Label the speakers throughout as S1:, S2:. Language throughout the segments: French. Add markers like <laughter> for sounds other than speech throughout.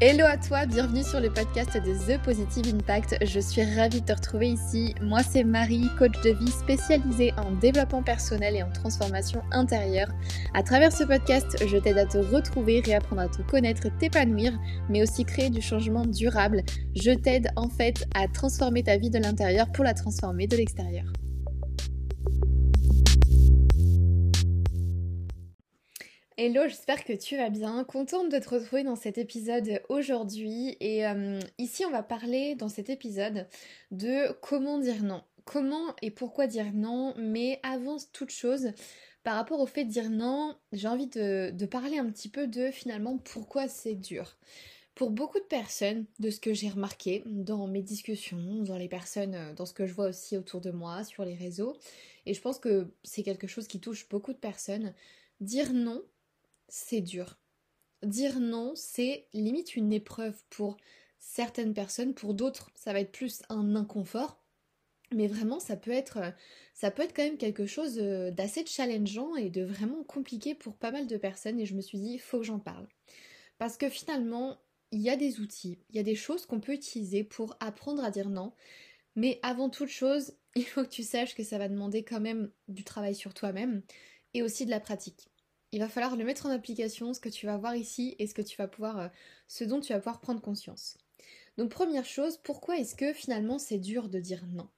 S1: Hello à toi, bienvenue sur le podcast de The Positive Impact. Je suis ravie de te retrouver ici. Moi c'est Marie, coach de vie spécialisée en développement personnel et en transformation intérieure. À travers ce podcast, je t'aide à te retrouver, réapprendre à te connaître, t'épanouir, mais aussi créer du changement durable. Je t'aide en fait à transformer ta vie de l'intérieur pour la transformer de l'extérieur. Hello, j'espère que tu vas bien. Contente de te retrouver dans cet épisode aujourd'hui. Et euh, ici, on va parler dans cet épisode de comment dire non. Comment et pourquoi dire non. Mais avant toute chose, par rapport au fait de dire non, j'ai envie de, de parler un petit peu de finalement pourquoi c'est dur. Pour beaucoup de personnes, de ce que j'ai remarqué dans mes discussions, dans les personnes, euh, dans ce que je vois aussi autour de moi, sur les réseaux, et je pense que c'est quelque chose qui touche beaucoup de personnes, dire non, c'est dur. Dire non, c'est limite une épreuve pour certaines personnes, pour d'autres, ça va être plus un inconfort. Mais vraiment, ça peut être, ça peut quand même quelque chose euh, d'assez challengeant et de vraiment compliqué pour pas mal de personnes. Et je me suis dit, faut que j'en parle. Parce que finalement, il y a des outils, il y a des choses qu'on peut utiliser pour apprendre à dire non. Mais avant toute chose, <laughs> il faut que tu saches que ça va demander quand même du travail sur toi-même et aussi de la pratique il va falloir le mettre en application, ce que tu vas voir ici et ce que tu vas pouvoir, euh, ce dont tu vas pouvoir prendre conscience. Donc première chose, pourquoi est-ce que finalement c'est dur de dire non?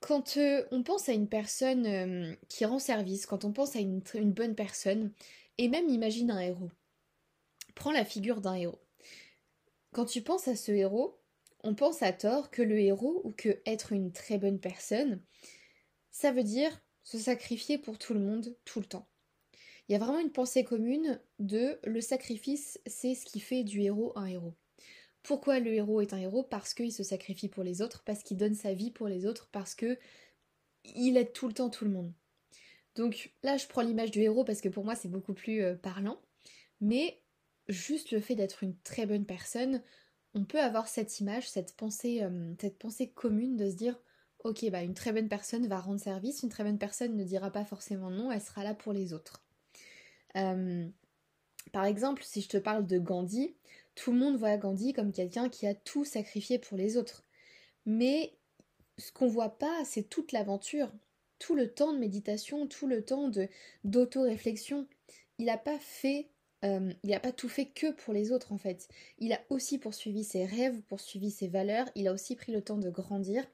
S1: Quand euh, on pense à une personne euh, qui rend service, quand on pense à une, une bonne personne, et même imagine un héros. Prends la figure d'un héros. Quand tu penses à ce héros, on pense à tort que le héros ou que être une très bonne personne, ça veut dire se sacrifier pour tout le monde tout le temps. Il y a vraiment une pensée commune de le sacrifice, c'est ce qui fait du héros un héros. Pourquoi le héros est un héros? Parce qu'il se sacrifie pour les autres, parce qu'il donne sa vie pour les autres, parce que il aide tout le temps tout le monde. Donc là, je prends l'image du héros parce que pour moi, c'est beaucoup plus euh, parlant. Mais juste le fait d'être une très bonne personne, on peut avoir cette image, cette pensée, euh, cette pensée commune de se dire ok, bah une très bonne personne va rendre service, une très bonne personne ne dira pas forcément non, elle sera là pour les autres. Par exemple, si je te parle de Gandhi, tout le monde voit Gandhi comme quelqu'un qui a tout sacrifié pour les autres. Mais ce qu'on voit pas, c'est toute l'aventure, tout le temps de méditation, tout le temps de d'auto-réflexion. Il n'a pas fait, il n'a pas tout fait que pour les autres en fait. Il a aussi poursuivi ses rêves, poursuivi ses valeurs. Il a aussi pris le temps de grandir,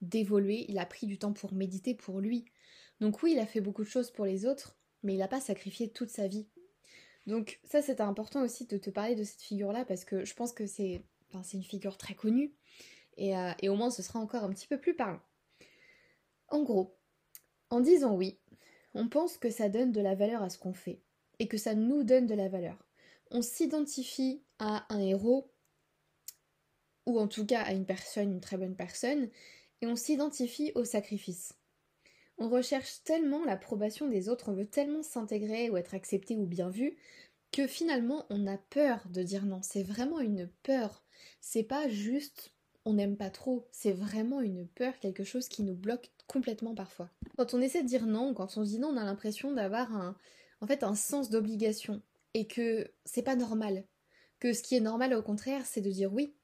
S1: d'évoluer. Il a pris du temps pour méditer pour lui. Donc oui, il a fait beaucoup de choses pour les autres, mais il n'a pas sacrifié toute sa vie. Donc ça c'était important aussi de te parler de cette figure-là parce que je pense que c'est une figure très connue euh, et au moins ce sera encore un petit peu plus parlant. En gros, en disant oui, on pense que ça donne de la valeur à ce qu'on fait et que ça nous donne de la valeur. On s'identifie à un héros ou en tout cas à une personne, une très bonne personne, et on s'identifie au sacrifice. On recherche tellement l'approbation des autres, on veut tellement s'intégrer ou être accepté ou bien vu, que finalement on a peur de dire non. C'est vraiment une peur. C'est pas juste on n'aime pas trop, c'est vraiment une peur, quelque chose qui nous bloque complètement parfois. Quand on essaie de dire non, quand on dit non, on a l'impression d'avoir un, en fait, un sens d'obligation et que c'est pas normal. Que ce qui est normal au contraire, c'est de dire oui.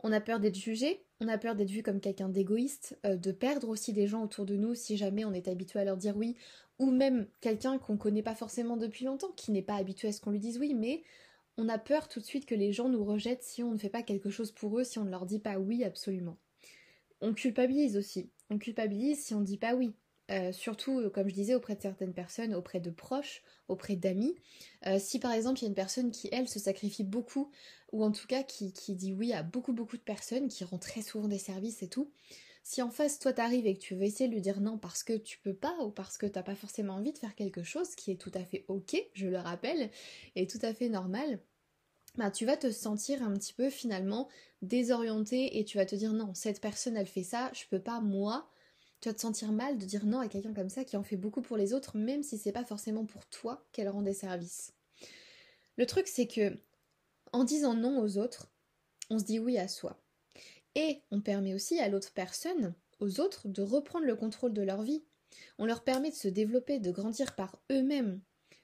S1: On a peur d'être jugé, on a peur d'être vu comme quelqu'un d'égoïste, euh, de perdre aussi des gens autour de nous si jamais on est habitué à leur dire oui, ou même quelqu'un qu'on connaît pas forcément depuis longtemps, qui n'est pas habitué à ce qu'on lui dise oui, mais on a peur tout de suite que les gens nous rejettent si on ne fait pas quelque chose pour eux, si on ne leur dit pas oui absolument. On culpabilise aussi. On culpabilise si on ne dit pas oui. Euh, surtout, euh, comme je disais, auprès de certaines personnes, auprès de proches, auprès d'amis. Euh, si par exemple il y a une personne qui, elle, se sacrifie beaucoup, ou en tout cas qui, qui, dit oui à beaucoup beaucoup de personnes, qui rend très souvent des services et tout, si en face toi t'arrives et que tu veux essayer de lui dire non parce que tu peux pas ou parce que t'as pas forcément envie de faire quelque chose, qui est tout à fait ok, je le rappelle, et tout à fait normal, bah, tu vas te sentir un petit peu finalement désorienté et tu vas te dire non, cette personne elle fait ça, je peux pas moi tu vas te sentir mal de dire non à quelqu'un comme ça qui en fait beaucoup pour les autres, même si c'est pas forcément pour toi qu'elle rend des services. Le truc, c'est que en disant non aux autres, on se dit oui à soi. Et on permet aussi à l'autre personne, aux autres, de reprendre le contrôle de leur vie. On leur permet de se développer, de grandir par eux-mêmes.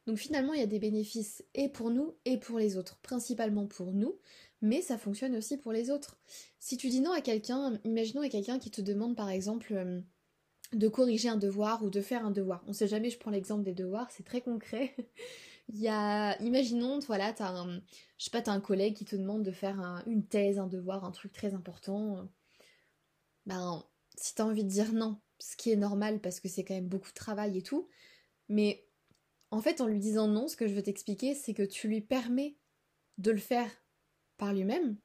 S1: Donc finalement, il y a des bénéfices et pour nous et pour les autres, principalement pour nous, mais ça fonctionne aussi pour les autres. Si tu dis non à quelqu'un, imaginons à quelqu'un qui te demande par exemple euh, de corriger un devoir ou de faire un devoir. On sait jamais, je prends l'exemple des devoirs, c'est très concret. <laughs> Il y a, imaginons, voilà, t'as un, je sais t'as un collègue qui te demande de faire une thèse, un devoir, un truc très important. Ben, si t'as envie de dire non, ce qui est normal parce que c'est quand même beaucoup de travail et tout, mais en fait, en lui disant non, ce que je veux t'expliquer, c'est que tu lui permets de le faire par lui-même.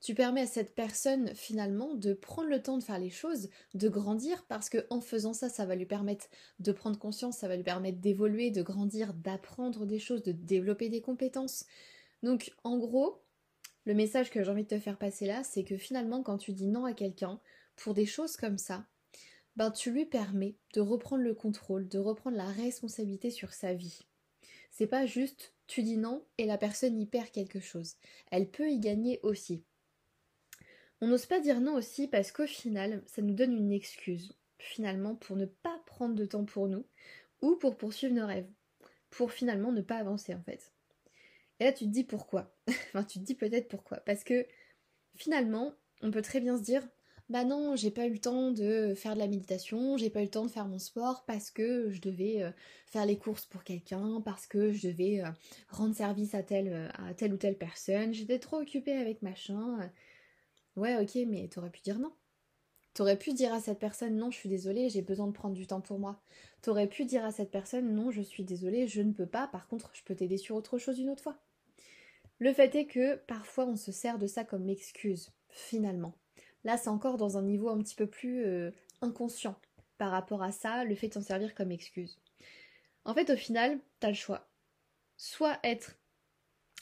S1: Tu permets à cette personne finalement de prendre le temps de faire les choses, de grandir, parce que en faisant ça, ça va lui permettre de prendre conscience, ça va lui permettre d'évoluer, de grandir, d'apprendre des choses, de développer des compétences. Donc en gros, le message que j'ai envie de te faire passer là, c'est que finalement quand tu dis non à quelqu'un pour des choses comme ça, ben tu lui permets de reprendre le contrôle, de reprendre la responsabilité sur sa vie. C'est pas juste tu dis non et la personne y perd quelque chose. Elle peut y gagner aussi. On n'ose pas dire non aussi parce qu'au final, ça nous donne une excuse, finalement, pour ne pas prendre de temps pour nous ou pour poursuivre nos rêves. Pour finalement ne pas avancer en fait. Et là, tu te dis pourquoi? <laughs> Enfin, tu te dis peut-être pourquoi? Parce que finalement, on peut très bien se dire bah non, j'ai pas eu le temps de faire de la méditation, j'ai pas eu le temps de faire mon sport parce que je devais euh, faire les courses pour quelqu'un, parce que je devais euh, rendre service à telle, euh, à telle ou telle personne, j'étais trop occupée avec machin. Ouais, ok, mais t'aurais pu dire non. T'aurais pu dire à cette personne non, je suis désolée, j'ai besoin de prendre du temps pour moi. T'aurais pu dire à cette personne non, je suis désolée, je ne peux pas, par contre, je peux t'aider sur autre chose une autre fois. Le fait est que parfois on se sert de ça comme excuse, finalement. Là, c'est encore dans un niveau un petit peu plus euh, inconscient par rapport à ça, le fait de s'en servir comme excuse. En fait, au final, t'as le choix. Soit être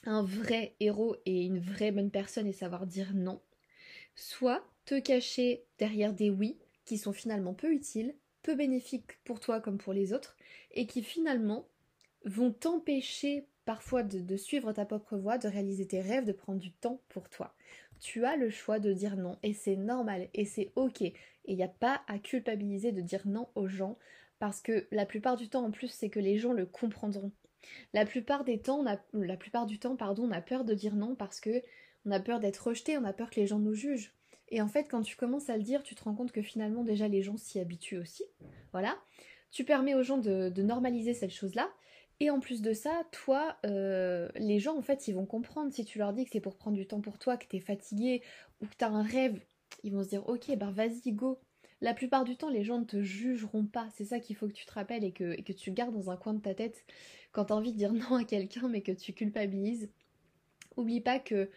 S1: un vrai héros et une vraie bonne personne et savoir dire non, soit te cacher derrière des oui qui sont finalement peu utiles, peu bénéfiques pour toi comme pour les autres, et qui finalement vont t'empêcher parfois de, suivre ta propre voie, de réaliser tes rêves, de prendre du temps pour toi tu as le choix de dire non et c'est normal et c'est ok. Et il n'y a pas à culpabiliser de dire non aux gens parce que la plupart du temps en plus c'est que les gens le comprendront. La plupart la plupart du temps, pardon, on a peur de dire non parce que on a peur d'être rejeté, on a peur que les gens nous jugent. Et en fait, quand tu commences à le dire, tu te rends compte que finalement déjà les gens s'y habituent aussi. Voilà. Tu permets aux gens de, normaliser cette chose-là. Et en plus de ça, toi, euh, les gens, en fait, ils vont comprendre si tu leur dis que c'est pour prendre du temps pour toi, que t'es fatigué ou que t'as un rêve. Ils vont se dire, ok, ben vas-y, go. La plupart du temps, les gens ne te jugeront pas. C'est ça qu'il faut que tu te rappelles et que, que tu gardes dans un coin de ta tête quand t'as envie de dire <laughs> non à quelqu'un, mais que tu culpabilises. Oublie pas que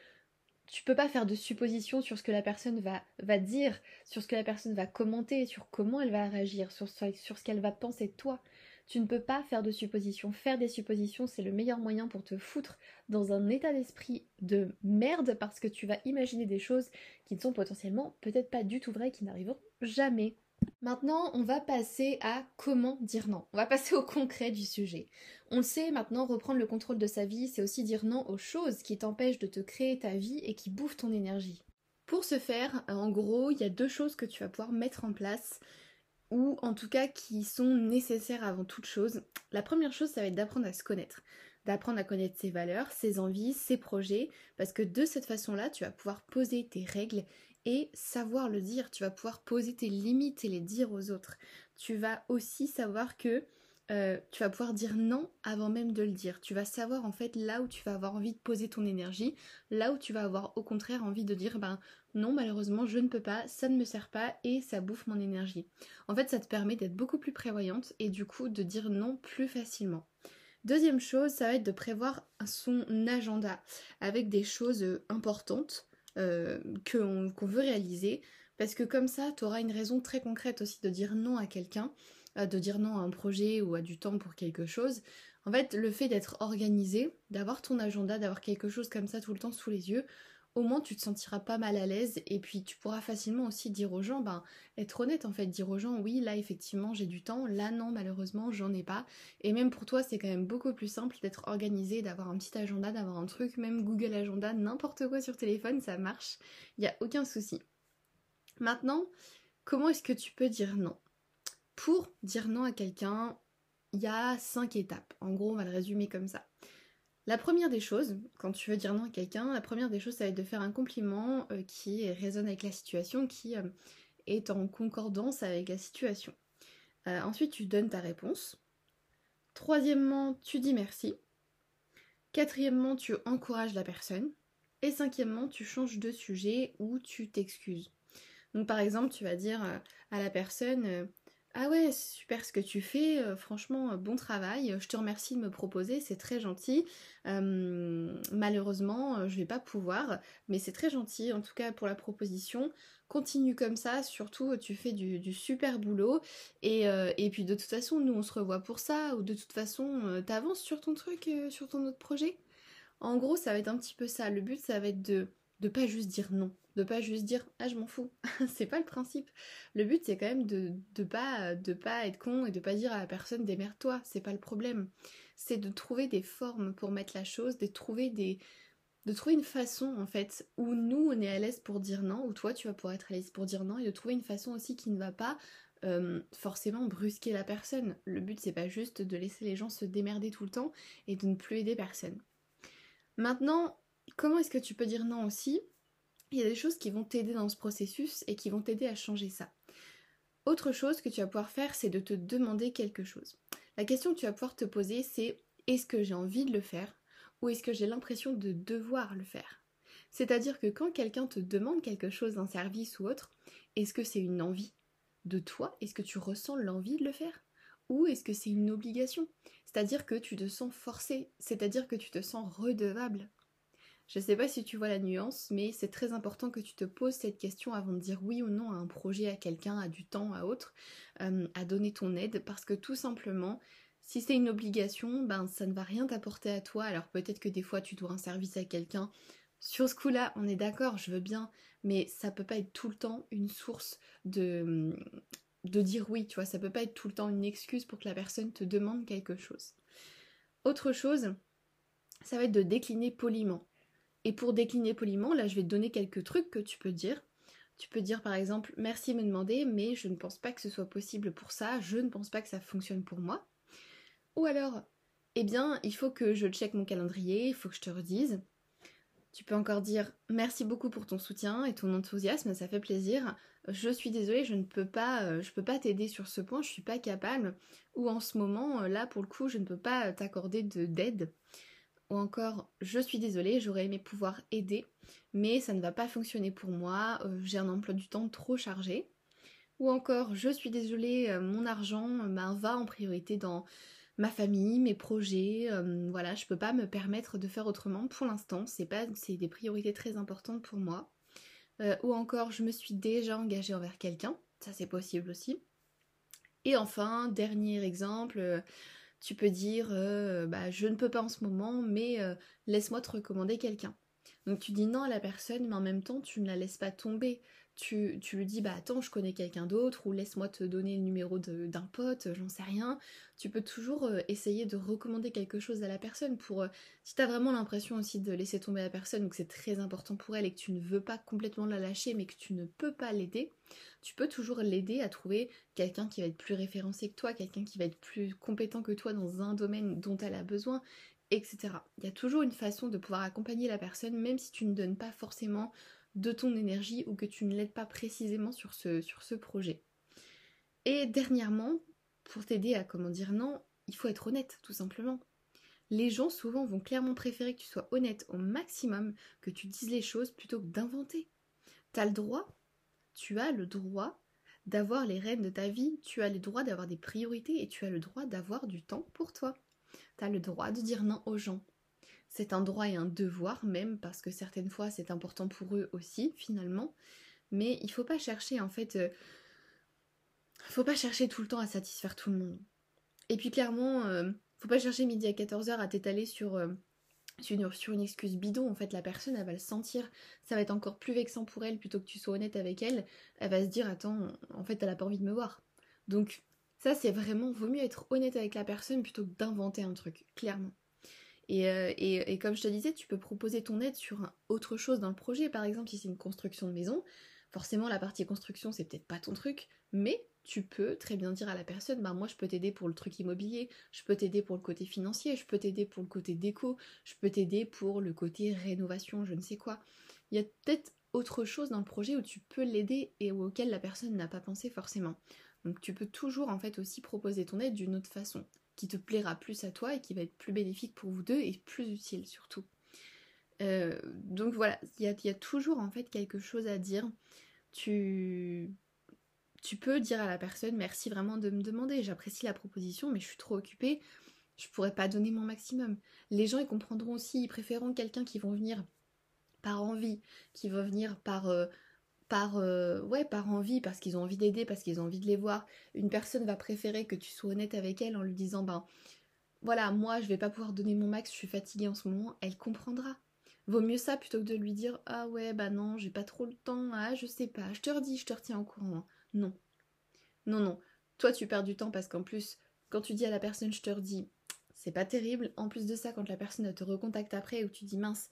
S1: tu peux pas faire de suppositions sur ce que la personne va, dire, sur ce que la personne va commenter, sur comment elle va réagir, sur, sur ce qu'elle va penser de toi. Tu ne peux pas faire de suppositions. Faire des suppositions, c'est le meilleur moyen pour te foutre dans un état d'esprit de merde parce que tu vas imaginer des choses qui ne sont potentiellement peut-être pas du tout vraies, qui n'arriveront jamais. Maintenant, on va passer à comment dire non. On va passer au concret du sujet. On le sait, maintenant, reprendre le contrôle de sa vie, c'est aussi dire non aux choses qui t'empêchent de te créer ta vie et qui bouffent ton énergie. Pour ce faire, en gros, il y a deux choses que tu vas pouvoir mettre en place ou en tout cas qui sont nécessaires avant toute chose. La première chose, ça va être d'apprendre à se connaître, d'apprendre à connaître ses valeurs, ses envies, ses projets, parce que de cette façon-là, tu vas pouvoir poser tes règles et savoir le dire, tu vas pouvoir poser tes limites et les dire aux autres. Tu vas aussi savoir que euh, tu vas pouvoir dire non avant même de le dire. Tu vas savoir en fait là où tu vas avoir envie de poser ton énergie, là où tu vas avoir au contraire envie de dire ben non malheureusement je ne peux pas, ça ne me sert pas et ça bouffe mon énergie. En fait ça te permet d'être beaucoup plus prévoyante et du coup de dire non plus facilement. Deuxième chose, ça va être de prévoir son agenda avec des choses euh, importantes euh, qu'on veut réaliser parce que comme ça tu auras une raison très concrète aussi de dire non à quelqu'un de dire non à un projet ou à du temps pour quelque chose. En fait, le fait d'être organisé, d'avoir ton agenda, d'avoir quelque chose comme ça tout le temps sous les yeux, au moins tu te sentiras pas mal à l'aise et puis tu pourras facilement aussi dire aux gens, ben être honnête en fait, dire aux gens oui là effectivement j'ai du temps, là non malheureusement j'en ai pas. Et même pour toi c'est quand même beaucoup plus simple d'être organisé, d'avoir un petit agenda, d'avoir un truc, même Google Agenda, n'importe quoi sur téléphone, ça marche, il n'y a aucun souci. Maintenant, comment est-ce que tu peux dire non? Pour dire non à quelqu'un, il y a cinq étapes. En gros, on va le résumer comme ça. La première des choses, quand tu veux dire non à quelqu'un, la première des choses, ça va être de faire un compliment euh, qui résonne avec la situation, qui euh, est en concordance avec la situation. Euh, ensuite, tu donnes ta réponse. Troisièmement, tu dis merci. Quatrièmement, tu encourages la personne. Et cinquièmement, tu changes de sujet ou tu t'excuses. Donc par exemple, tu vas dire à la personne ah ouais, super ce que tu fais, euh, franchement, euh, bon travail, je te remercie de me proposer, c'est très gentil. malheureusement, euh, je vais pas pouvoir, mais c'est très gentil en tout cas pour la proposition. Continue comme ça, surtout tu fais du, super boulot. Et, et, puis de toute façon, nous on se revoit pour ça, ou de toute façon, t'avances sur ton truc, sur ton autre projet? En gros, ça va être un petit peu ça. Le but, ça va être de de pas juste dire non, de pas juste dire ah je m'en fous. <laughs> c'est pas le principe. Le but c'est quand même de, de pas de pas être con et de pas dire à la personne démerde-toi, c'est pas le problème. C'est de trouver des formes pour mettre la chose, de trouver des de trouver une façon en fait où nous on est à l'aise pour dire non, ou toi tu vas pouvoir être à l'aise pour dire non, et de trouver une façon aussi qui ne va pas forcément brusquer la personne. Le but c'est pas juste de laisser les gens se démerder tout le temps et de ne plus aider personne. Maintenant, Comment est-ce que tu peux dire non aussi? Il y a des choses qui vont t'aider dans ce processus et qui vont t'aider à changer ça. Autre chose que tu vas pouvoir faire, c'est de te demander quelque chose. La question que tu vas pouvoir te poser, c'est est-ce que j'ai envie de le faire ou est-ce que j'ai l'impression de devoir le faire? C'est-à-dire que quand quelqu'un te demande quelque chose, un service ou autre, est-ce que c'est une envie de toi? Est-ce que tu ressens l'envie de le faire? Ou est-ce que c'est une obligation? C'est-à-dire que tu te sens forcé, c'est-à-dire que tu te sens redevable je ne sais pas si tu vois la nuance, mais c'est très important que tu te poses cette question avant de dire oui ou non à un projet, à quelqu'un, à du temps, à autre, euh, à donner ton aide, parce que tout simplement, si c'est une obligation, ben ça ne va rien t'apporter à toi. Alors peut-être que des fois tu dois un service à quelqu'un. Sur ce coup-là, on est d'accord, je veux bien, mais ça peut pas être tout le temps une source de de dire oui, tu vois, ça peut pas être tout le temps une excuse pour que la personne te demande quelque chose. Autre chose, ça va être de décliner poliment. Et pour décliner poliment, là je vais te donner quelques trucs que tu peux dire. Tu peux dire par exemple merci de me demander, mais je ne pense pas que ce soit possible pour ça, je ne pense pas que ça fonctionne pour moi. Ou alors, eh bien, il faut que je check mon calendrier, il faut que je te redise. Tu peux encore dire merci beaucoup pour ton soutien et ton enthousiasme, ça fait plaisir. Je suis désolée, je ne peux pas, euh, t'aider sur ce point, je suis pas capable. Ou en ce moment, là pour le coup, je ne peux pas t'accorder d'aide ou encore je suis désolée, j'aurais aimé pouvoir aider, mais ça ne va pas fonctionner pour moi, euh, j'ai un emploi du temps trop chargé. Ou encore je suis désolée, euh, mon argent ben, va en priorité dans ma famille, mes projets, euh, voilà, je peux pas me permettre de faire autrement pour l'instant, c'est pas c'est des priorités très importantes pour moi. ou encore je me suis déjà engagée envers quelqu'un, ça c'est possible aussi. Et enfin, dernier exemple, tu peux dire euh, bah, je ne peux pas en ce moment, mais euh, laisse-moi te recommander quelqu'un. Donc tu dis non à la personne, mais en même temps tu ne la laisses pas tomber tu, lui dis bah attends je connais quelqu'un d'autre ou laisse-moi te donner le numéro d'un pote, j'en sais rien. Tu peux toujours euh, essayer de recommander quelque chose à la personne pour euh, si t'as vraiment l'impression aussi de laisser tomber la personne ou que c'est très important pour elle et que tu ne veux pas complètement la lâcher mais que tu ne peux pas l'aider, tu peux toujours l'aider à trouver quelqu'un qui va être plus référencé que toi, quelqu'un qui va être plus compétent que toi dans un domaine dont elle a besoin, etc. Il y a toujours une façon de pouvoir accompagner la personne même si tu ne donnes pas forcément de ton énergie ou que tu ne l'aides pas précisément sur ce, projet. Et dernièrement, pour t'aider à comment dire non, il faut être honnête tout simplement. Les gens souvent vont clairement préférer que tu sois honnête au maximum, que tu dises les choses plutôt que d'inventer. T'as le droit, tu as le droit d'avoir les rênes de ta vie, tu as le droit d'avoir des priorités et tu as le droit d'avoir du temps pour toi. Tu as le droit de dire non aux gens c'est un droit et un devoir même, parce que certaines fois c'est important pour eux aussi, finalement. Mais il faut pas chercher en fait. Euh, faut pas chercher tout le temps à satisfaire tout le monde. Et puis clairement, euh, faut pas chercher midi à 14h à t'étaler sur, euh, sur, une, excuse bidon. En fait, la personne, elle va le sentir. Ça va être encore plus vexant pour elle plutôt que tu sois honnête avec elle. Elle va se dire Attends, en fait, elle a pas envie de me voir. Donc, ça, c'est vraiment. Vaut mieux être honnête avec la personne plutôt que d'inventer un truc, clairement. Euh, et, comme je te disais, tu peux proposer ton aide sur autre chose dans le projet. Par exemple, si c'est une construction de maison, forcément la partie construction c'est peut-être pas ton truc, mais tu peux très bien dire à la personne, bah moi je peux t'aider pour le truc immobilier, je peux t'aider pour le côté financier, je peux t'aider pour le côté déco, je peux t'aider pour le côté rénovation, je ne sais quoi. Il y a peut-être autre chose dans le projet où tu peux l'aider et auquel la personne n'a pas pensé forcément. Donc tu peux toujours en fait aussi proposer ton aide d'une autre façon, qui te plaira plus à toi et qui va être plus bénéfique pour vous deux et plus utile surtout. Euh, donc voilà, il y, a, toujours en fait quelque chose à dire. Tu tu peux dire à la personne merci vraiment de me demander, j'apprécie la proposition, mais je suis trop occupée, je pourrais pas donner mon maximum. Les gens ils comprendront aussi, ils préféreront quelqu'un qui vont venir par envie, qui va venir par euh, par euh, par envie parce qu'ils ont envie d'aider, parce qu'ils ont envie de les voir. Une personne va préférer que tu sois honnête avec elle en lui disant ben voilà, moi je vais pas pouvoir donner mon max, je suis fatiguée en ce moment, elle comprendra. Vaut mieux ça plutôt que de lui dire ah ouais bah non, j'ai pas trop le temps, ah je sais pas, je te redis, je te retiens au courant. Non. Non, non. Toi, tu perds du temps parce qu'en plus, quand tu dis à la personne, je te redis, c'est pas terrible. En plus de ça, quand la personne te recontacte après, ou tu dis, mince,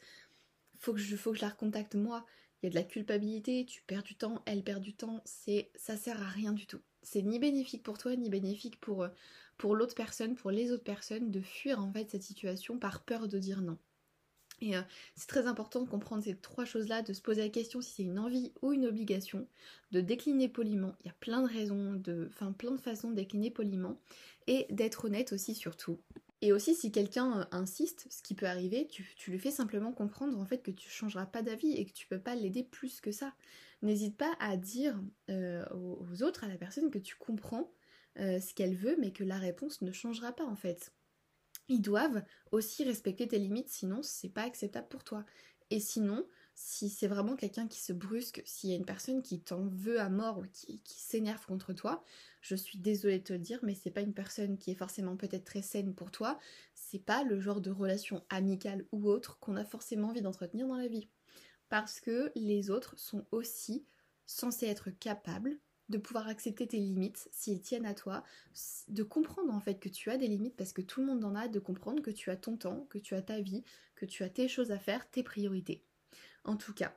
S1: faut que je, faut que je la recontacte moi, il y a de la culpabilité, tu perds du temps, elle perd du temps, c'est, ça sert à rien du tout. C'est ni bénéfique pour toi, ni bénéfique pour, euh, pour l'autre personne, pour les autres personnes, de fuir en fait cette situation par peur de dire non. Et euh, c'est très important de comprendre ces trois choses-là, de se poser la question si c'est une envie ou une obligation, de décliner poliment. Il y a plein de raisons, de, enfin plein de façons de décliner poliment, et d'être honnête aussi surtout. Et aussi si quelqu'un euh, insiste, ce qui peut arriver, tu, lui fais simplement comprendre en fait que tu changeras pas d'avis et que tu peux pas l'aider plus que ça. N'hésite pas à dire euh, aux, autres, à la personne que tu comprends ce qu'elle veut, mais que la réponse ne changera pas en fait ils doivent aussi respecter tes limites, sinon c'est pas acceptable pour toi. Et sinon, si c'est vraiment quelqu'un qui se brusque, s'il y a une personne qui t'en veut à mort ou qui, s'énerve contre toi, je suis désolée de te le dire, mais c'est pas une personne qui est forcément peut-être très saine pour toi, c'est pas le genre de relation amicale ou autre qu'on a forcément envie d'entretenir dans la vie. Parce que les autres sont aussi censés être capables de pouvoir accepter tes limites s'ils tiennent à toi, de comprendre en fait que tu as des limites parce que tout le monde en a, de comprendre que tu as ton temps, que tu as ta vie, que tu as tes choses à faire, tes priorités. En tout cas,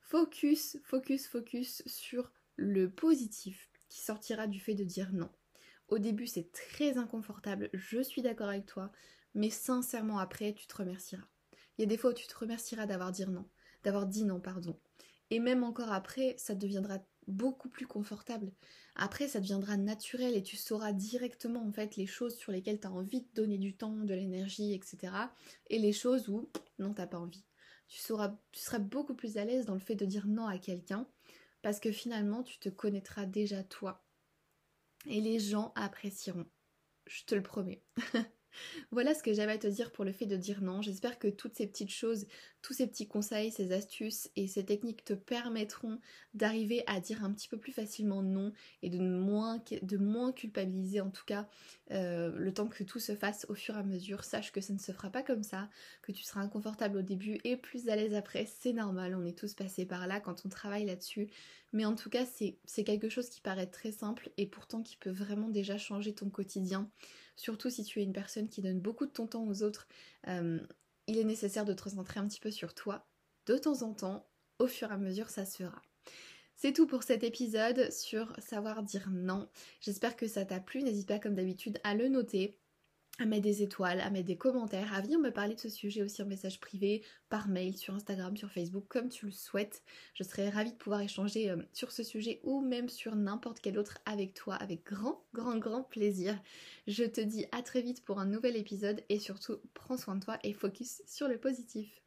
S1: focus, focus, focus sur le positif qui sortira du fait de dire non. Au début, c'est très inconfortable, je suis d'accord avec toi, mais sincèrement après, tu te remercieras. Il y a des fois où tu te remercieras d'avoir dit non, d'avoir dit non, pardon. Et même encore après, ça deviendra beaucoup plus confortable. Après, ça deviendra naturel et tu sauras directement en fait les choses sur lesquelles tu as envie de donner du temps, de l'énergie, etc. Et les choses où non, t'as pas envie. Tu, seras beaucoup plus à l'aise dans le fait de dire non à quelqu'un parce que finalement, tu te connaîtras déjà toi. Et les gens apprécieront. Je te le promets. <laughs> Voilà ce que j'avais à te dire pour le fait de dire non. J'espère que toutes ces petites choses, tous ces petits conseils, ces astuces et ces techniques te permettront d'arriver à dire un petit peu plus facilement non et de moins, moins culpabiliser en tout cas euh, le temps que tout se fasse au fur et à mesure. Sache que ça ne se fera pas comme ça, que tu seras inconfortable au début et plus à l'aise après. C'est normal, on est tous passés par là quand on travaille là-dessus. Mais en tout cas, c'est quelque chose qui paraît très simple et pourtant qui peut vraiment déjà changer ton quotidien surtout si tu es une personne qui donne beaucoup de ton temps aux autres, euh, il est nécessaire de te recentrer un petit peu sur toi. De temps en temps, au fur et à mesure, ça se fera. C'est tout pour cet épisode sur savoir dire non. J'espère que ça t'a plu. N'hésite pas comme d'habitude à le noter à mettre des étoiles, à mettre des commentaires, à venir me parler de ce sujet aussi en message privé, par mail, sur Instagram, sur Facebook, comme tu le souhaites. Je serais ravie de pouvoir échanger euh, sur ce sujet ou même sur n'importe quel autre avec toi, avec grand, grand, grand plaisir. Je te dis à très vite pour un nouvel épisode et surtout prends soin de toi et focus sur le positif.